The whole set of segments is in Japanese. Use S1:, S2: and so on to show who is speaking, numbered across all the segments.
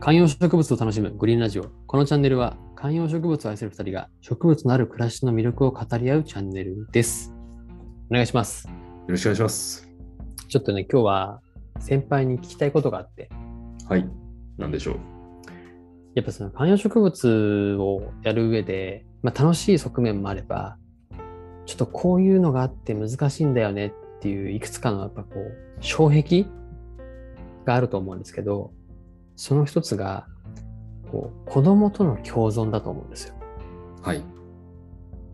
S1: 観葉植物を楽しむグリーンラジオ。このチャンネルは観葉植物を愛する2人が植物のある暮らしの魅力を語り合うチャンネルです。お願いします。
S2: よろしくお願いします。
S1: ちょっとね、今日は先輩に聞きたいことがあって、
S2: はい。なんでしょう？
S1: やっぱその観葉植物をやる上で、まあ、楽しい側面もあれば、ちょっとこういうのがあって難しいんだよねっていういくつかのやっぱこう、障壁があると思うんですけど、その一つが、こう、子供との共存だと思うんですよ。
S2: はい。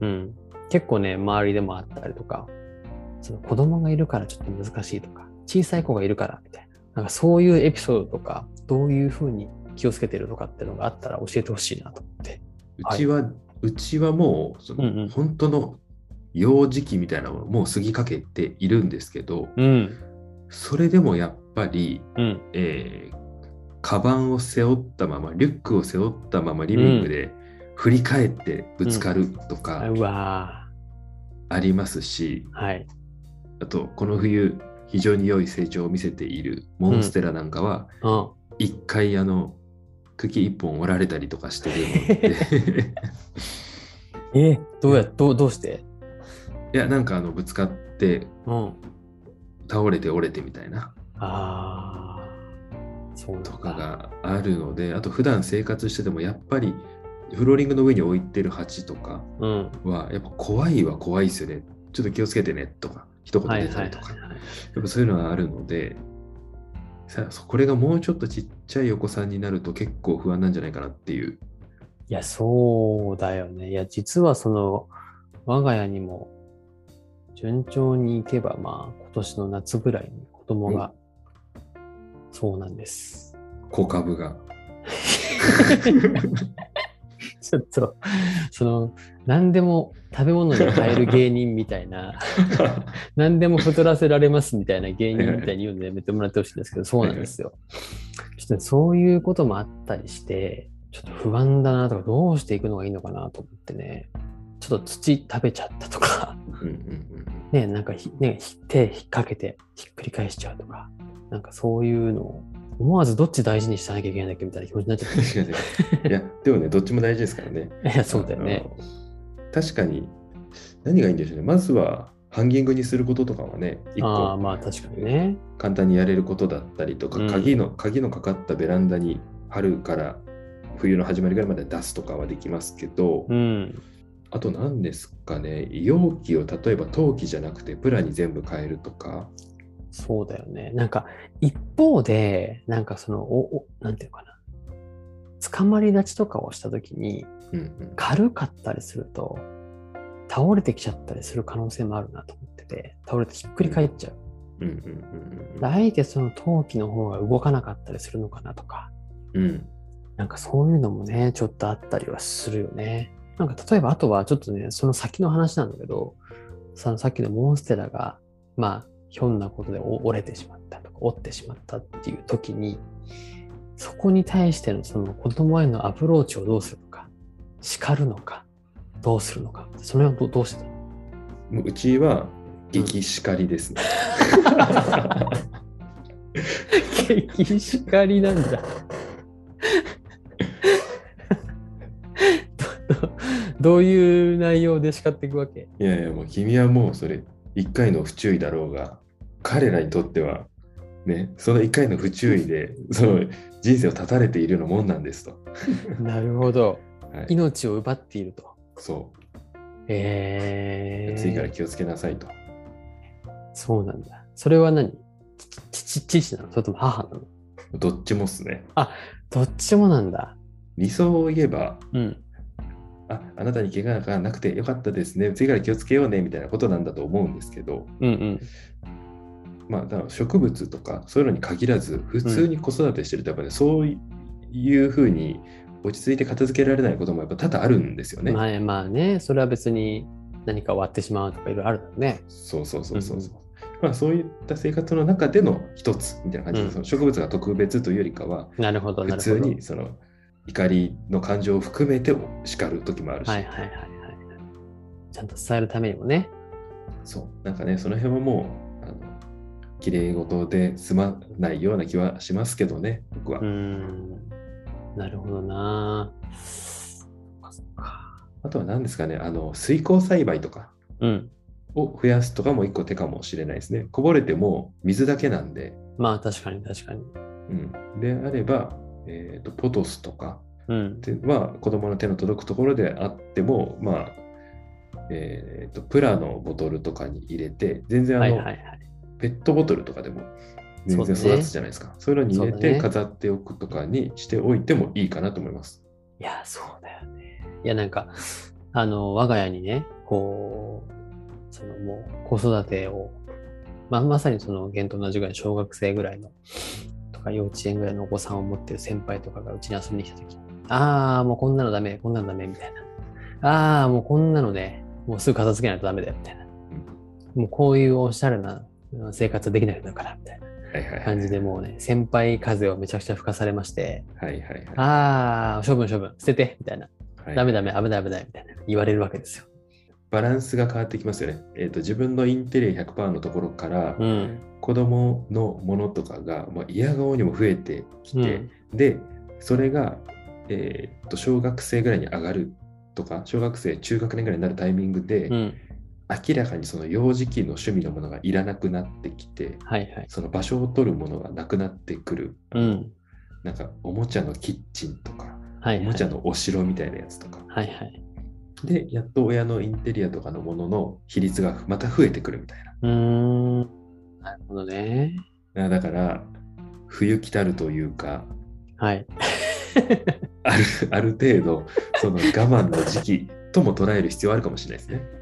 S1: うん。結構ね、周りでもあったりとか、その子供がいるからちょっと難しいとか、小さい子がいるからみたいな、なんかそういうエピソードとか、どういうふうに気をつけてるとかっていうのがあったら教えてほしいなと思って。
S2: うちは、うちはもう、その、
S1: うんうん
S2: 本当の幼児期みたいなのをもう過ぎかけているんですけど、
S1: うん。
S2: それでもやっぱり、
S1: うん。
S2: えー、カバンを背負ったまま、リュックを背負ったままリビングで振り返ってぶつかるとかありますし、
S1: ーはい。
S2: あと、この冬、非常に良い成長を見せているモンステラなんかは、
S1: うん。
S2: 一回あの茎一本折られたりとかしてるので
S1: えーどうや、どう、どうして？
S2: いやなんかあのぶつかって
S1: うん。
S2: 倒れて折れてみたいな
S1: ああ。
S2: とかがあるのであと普段生活しててもやっぱりフローリングの上に置いてる鉢とか
S1: うん。
S2: はやっぱ怖いは怖いですよねちょっと気をつけてねとか一言
S1: はい
S2: 出たりとか。やっぱそういうのがあるのでさこれがもうちょっとちっちゃいお子さんになると結構不安なんじゃないかなっていう
S1: いや、そうだよね。いや、実はその、我が家にも、順調にいけば、まあ、今年の夏ぐらいに子供が、そうなんです。
S2: 小株が。
S1: ちょっと、その、何でも食べ物に変える芸人みたいな、何でも太らせられますみたいな芸人みたいに言うのやめてもらってほしいんですけど、そうなんですよ。ちょっとねそういうこともあったりして、ちょっと不安だなとか、どうしていくのがいいのかなと思ってね、ちょっと土食べちゃったとか、ね、なんかひ、ね、ひ手引っ掛けてひっくり返しちゃうとか、なんかそういうのを、思わずどっち大事にしなきゃいけないんだっけみたいな気持ちになっちゃって。
S2: いや、でもね、どっちも大事ですからね。
S1: いや、そうだよね。
S2: 確かに、何がいいんでしょうね。まずは、ハンギングにすることとかはね、一
S1: ああ、
S2: 個
S1: まあ確かにね。
S2: 簡単にやれることだったりとか、
S1: うん
S2: 鍵の、鍵のかかったベランダに春から冬の始まりぐらいまで出すとかはできますけど、
S1: うん。
S2: あと何ですかね、容器を例えば陶器じゃなくてプラに全部変えるとか、
S1: そうだよね。なんか、一方で、なんかその、お、おなんていうのかな。捕まり立ちとかをしたときに、
S2: うんうん、
S1: 軽かったりすると、倒れてきちゃったりする可能性もあるなと思ってて、倒れてひっくり返っちゃう。
S2: うんうん
S1: あえてその陶器の方が動かなかったりするのかなとか、
S2: うん
S1: なんかそういうのもね、ちょっとあったりはするよね。なんか例えばあとはちょっとね、その先の話なんだけど、そのさっきのモンステラが、まあ、ひょんなことでお折れてしまったとか、折ってしまったっていう時に、そこに対してのその子供へのアプローチをどうするのか、叱るのか、どうするのか、それはどどうしてた
S2: ううちは激叱りですね。
S1: 激叱りなんだ。どういう内容で叱っていくわけ？
S2: いやいや、もう君はもうそれ、一回の不注意だろうが、彼らにとっては、ね、その一回の不注意で、その人生を絶たれているようなもんなんですと。
S1: なるほど。
S2: はい、
S1: 命を奪っていると。
S2: そ
S1: えー、
S2: う。次から気をつけなさいと。
S1: そうなんだ。それは何？父、父なの？それとも母なの？
S2: どっちもっすね。
S1: どっちもなんだ。
S2: 理想を言えば、
S1: うん。
S2: あ、あなたに怪我がなくてよかったですね。次から気をつけようね、みたいなことなんだと思うんですけど、
S1: うんうん。
S2: まあ、だから植物とかそういうのに限らず、普通に子育てしてると、やっぱね、そういうふうに落ち着いて片付けられないこともやっぱ多々あるんですよね。
S1: まあまあね、それは別に何か割ってしまうとかいろいろあるだろうね。
S2: そうそうそうそうそう。
S1: うん
S2: まあ、そういった生活の中での一つみたいな感じで、
S1: うん
S2: その植物が特別というよりかは、
S1: なるほど、な
S2: 普
S1: るほど。
S2: 通にその怒りの感情を含めて叱る時もあるし、
S1: はいはいはいはい。ちゃんと伝えるためにもね。
S2: そう、なんかね、その辺はもう、あの綺麗事で済まないような気はしますけどね、僕は。
S1: うーん。なるほどな。
S2: あとは何ですかね、あの水耕栽培とか
S1: うん。
S2: を増やすとかも一個手かもしれないですね。こぼれても水だけなんで、
S1: まあ確かに確かに。
S2: うん、であれば、えーと、ポトスとか
S1: うん。
S2: では子供の手の届くところであっても、まあ、えーと、プラのボトルとかに入れて、全然あの、
S1: はいはいはい。
S2: ペットボトルとかでも全然育つじゃないですか。そういうのに入れて飾っておくとかにしておいてもいいかなと思います。
S1: いや、そうだよね。いや、なんか、あの、我が家にね、こう、そのもう子育てを、まあ、まさにその、現と同じぐらいの小学生ぐらいの、とか幼稚園ぐらいのお子さんを持ってる先輩とかがうちに遊びに来たとき、ああ、もうこんなのダメ、こんなのダメ、みたいな。ああ、もうこんなのね、もうすぐ片付けないとダメだよ、みたいな。もうこういうおしゃれなうん生活はできなくなるから、みたいな。感じでもうね、先輩風をめちゃくちゃ吹かされまして、
S2: はいはいはい。
S1: ああ、処分処分、捨てて、みたいな。
S2: はい
S1: ダメダメ、危ない危ない、みたいな言われるわけですよ。
S2: バランスが変わってきますよね。えーと自分のインテリア100%のところから、
S1: うん。
S2: 子供のものとかが、まあ、嫌顔にも増えてきて、
S1: うん
S2: で、それが、えーと小学生ぐらいに上がるとか、小学生、中学年ぐらいになるタイミングで、
S1: うん。
S2: 明らかにその幼児期の趣味のものがいらなくなってきて、
S1: はいはい。
S2: その場所を取るものがなくなってくる。
S1: うん。
S2: なんか、おもちゃのキッチンとか、
S1: はいはい。
S2: おもちゃのお城みたいなやつとか。
S1: はいはい。
S2: で、やっと親のインテリアとかのものの比率がまた増えてくるみたいな。
S1: うーん。なるほどね。
S2: あだから、冬来たるというか、
S1: はい。
S2: あるある程度、その我慢の時期とも捉える必要あるかもしれないですね。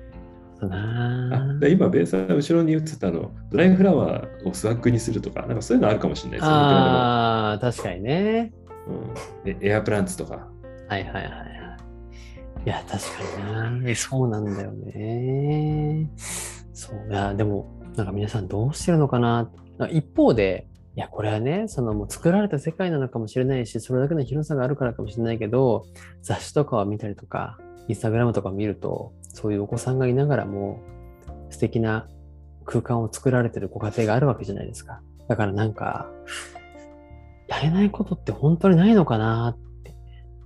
S2: あ今、ベースは後ろに映ったの、ドライフラワーをスワッグにするとか、なんかそういうのあるかもしれないですね。
S1: ああ、確かにね。
S2: うんでエアプランツとか。
S1: はいはいはいはい。や、確かにな。そうなんだよね。そう。いや、でも、なんか皆さんどうしてるのかな。一方で、いや、これはね、そのもう作られた世界なのかもしれないし、それだけの広さがあるからかもしれないけど、雑誌とかを見たりとか、インスタグラムとかを見ると、そういうお子さんがいながらも、素敵な空間を作られてるご家庭があるわけじゃないですか。だからなんか、やれないことって本当にないのかなって、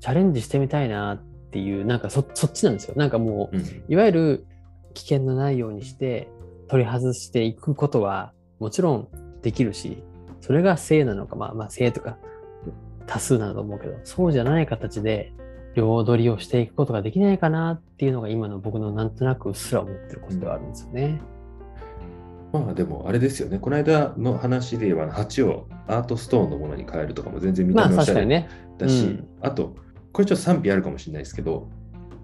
S1: チャレンジしてみたいなっていう、なんかそそっちなんですよ。なんかもう、
S2: うん
S1: いわゆる危険のないようにして取り外していくことはもちろんできるし、それが性なのか、まあまあ性とか多数なんだと思うけど、そうじゃない形で両取りをしていくことができないかなっていうのが今の僕のなんとなくうっすら思ってることではあるんですよね。
S2: まあでもあれですよね。この間の話で言えば、鉢をアートストーンのものに変えるとかも全然見
S1: まあ
S2: た目おしゃれ。だし、
S1: うん
S2: あと、これちょっと賛否あるかもしれないですけど、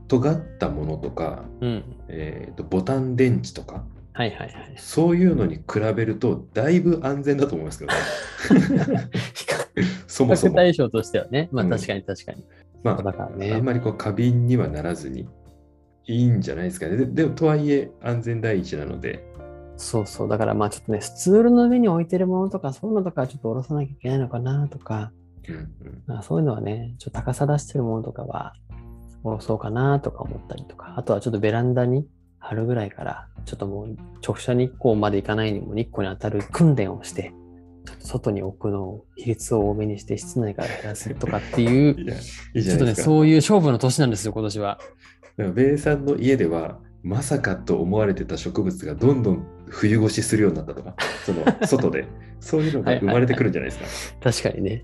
S2: 尖ったものとか、
S1: うん。
S2: えーとボタン電池とか、
S1: はいはいはい。
S2: そういうのに比べると、だいぶ安全だと思いますけどね。そ
S1: 比
S2: もそも。
S1: 較対象としてはね。まあ
S2: うん
S1: 確かに確かに。
S2: ま
S1: だから
S2: あ、あん
S1: ね。
S2: まりこう過敏にはならずにいいんじゃないですかね。ででも、とはいえ安全第一なので、
S1: そうそう。だからまあちょっとね、スツールの上に置いてるものとか、そういうのとかはちょっと下ろさなきゃいけないのかなとか、
S2: うんうん
S1: まあ、そういうのはね、ちょっと高さ出してるものとかは下ろそうかなとか思ったりとか、あとはちょっとベランダに貼るぐらいから、ちょっともう直射日光まで行かないにも日光に当たる訓練をして、ちょっと外に置くのを比率を多めにして室内から減らすとかっていう、
S2: いや、いいじ
S1: ちょっとね。そういう勝負の年なんですよ、今年は。
S2: だからベイさんの家では、まさかと思われてた植物がどんどん冬越しするようになったとか、その外で、そういうのが生まれてくるんじゃないですか。
S1: 確かにね。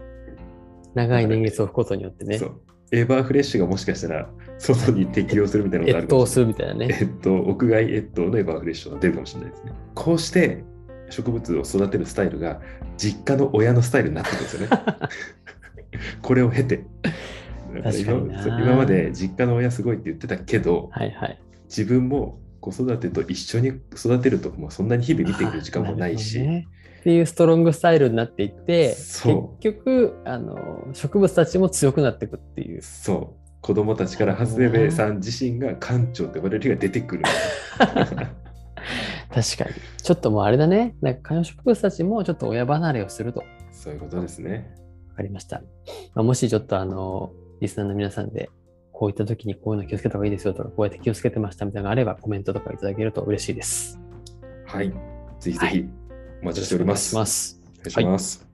S1: 長い年月を置くことによってね
S2: そ、う。エバーフレッシュがもしかしたら外に適用するみたいなのがあ
S1: 越冬す
S2: るかもしれない。
S1: るみたいなね。
S2: えっと、屋外越冬のエバーフレッシュが出るかもしれないですね。こうして植物を育てるスタイルが実家の親のスタイルになってくるんですよね。これを経て。今今まで実家の親すごいって言ってたけど、
S1: はいはい。
S2: 自分も子育てと一緒に育てるともうそんなに日々見てくる時間もないし、
S1: っていうストロングスタイルになっていって、結局あの植物たちも強くなっていくっていう。
S2: そう子供たちからハスベベさん自身が館長と呼ばれる日が出てくる。
S1: 確かに。ちょっともうあれだね。なんか観葉植物たちもちょっと親離れをすると。わ
S2: そういうことですね。
S1: かりました。まあ、もしちょっとあの、リスナーの皆さんで、こういった時にこういうの気をつけた方がいいですよとか、こうやって気をつけてましたみたいなのがあればコメントとかいただけると嬉しいです。
S2: はい。ぜひぜ
S1: は
S2: ひお待ちしております。
S1: お願いします。
S2: お願いします。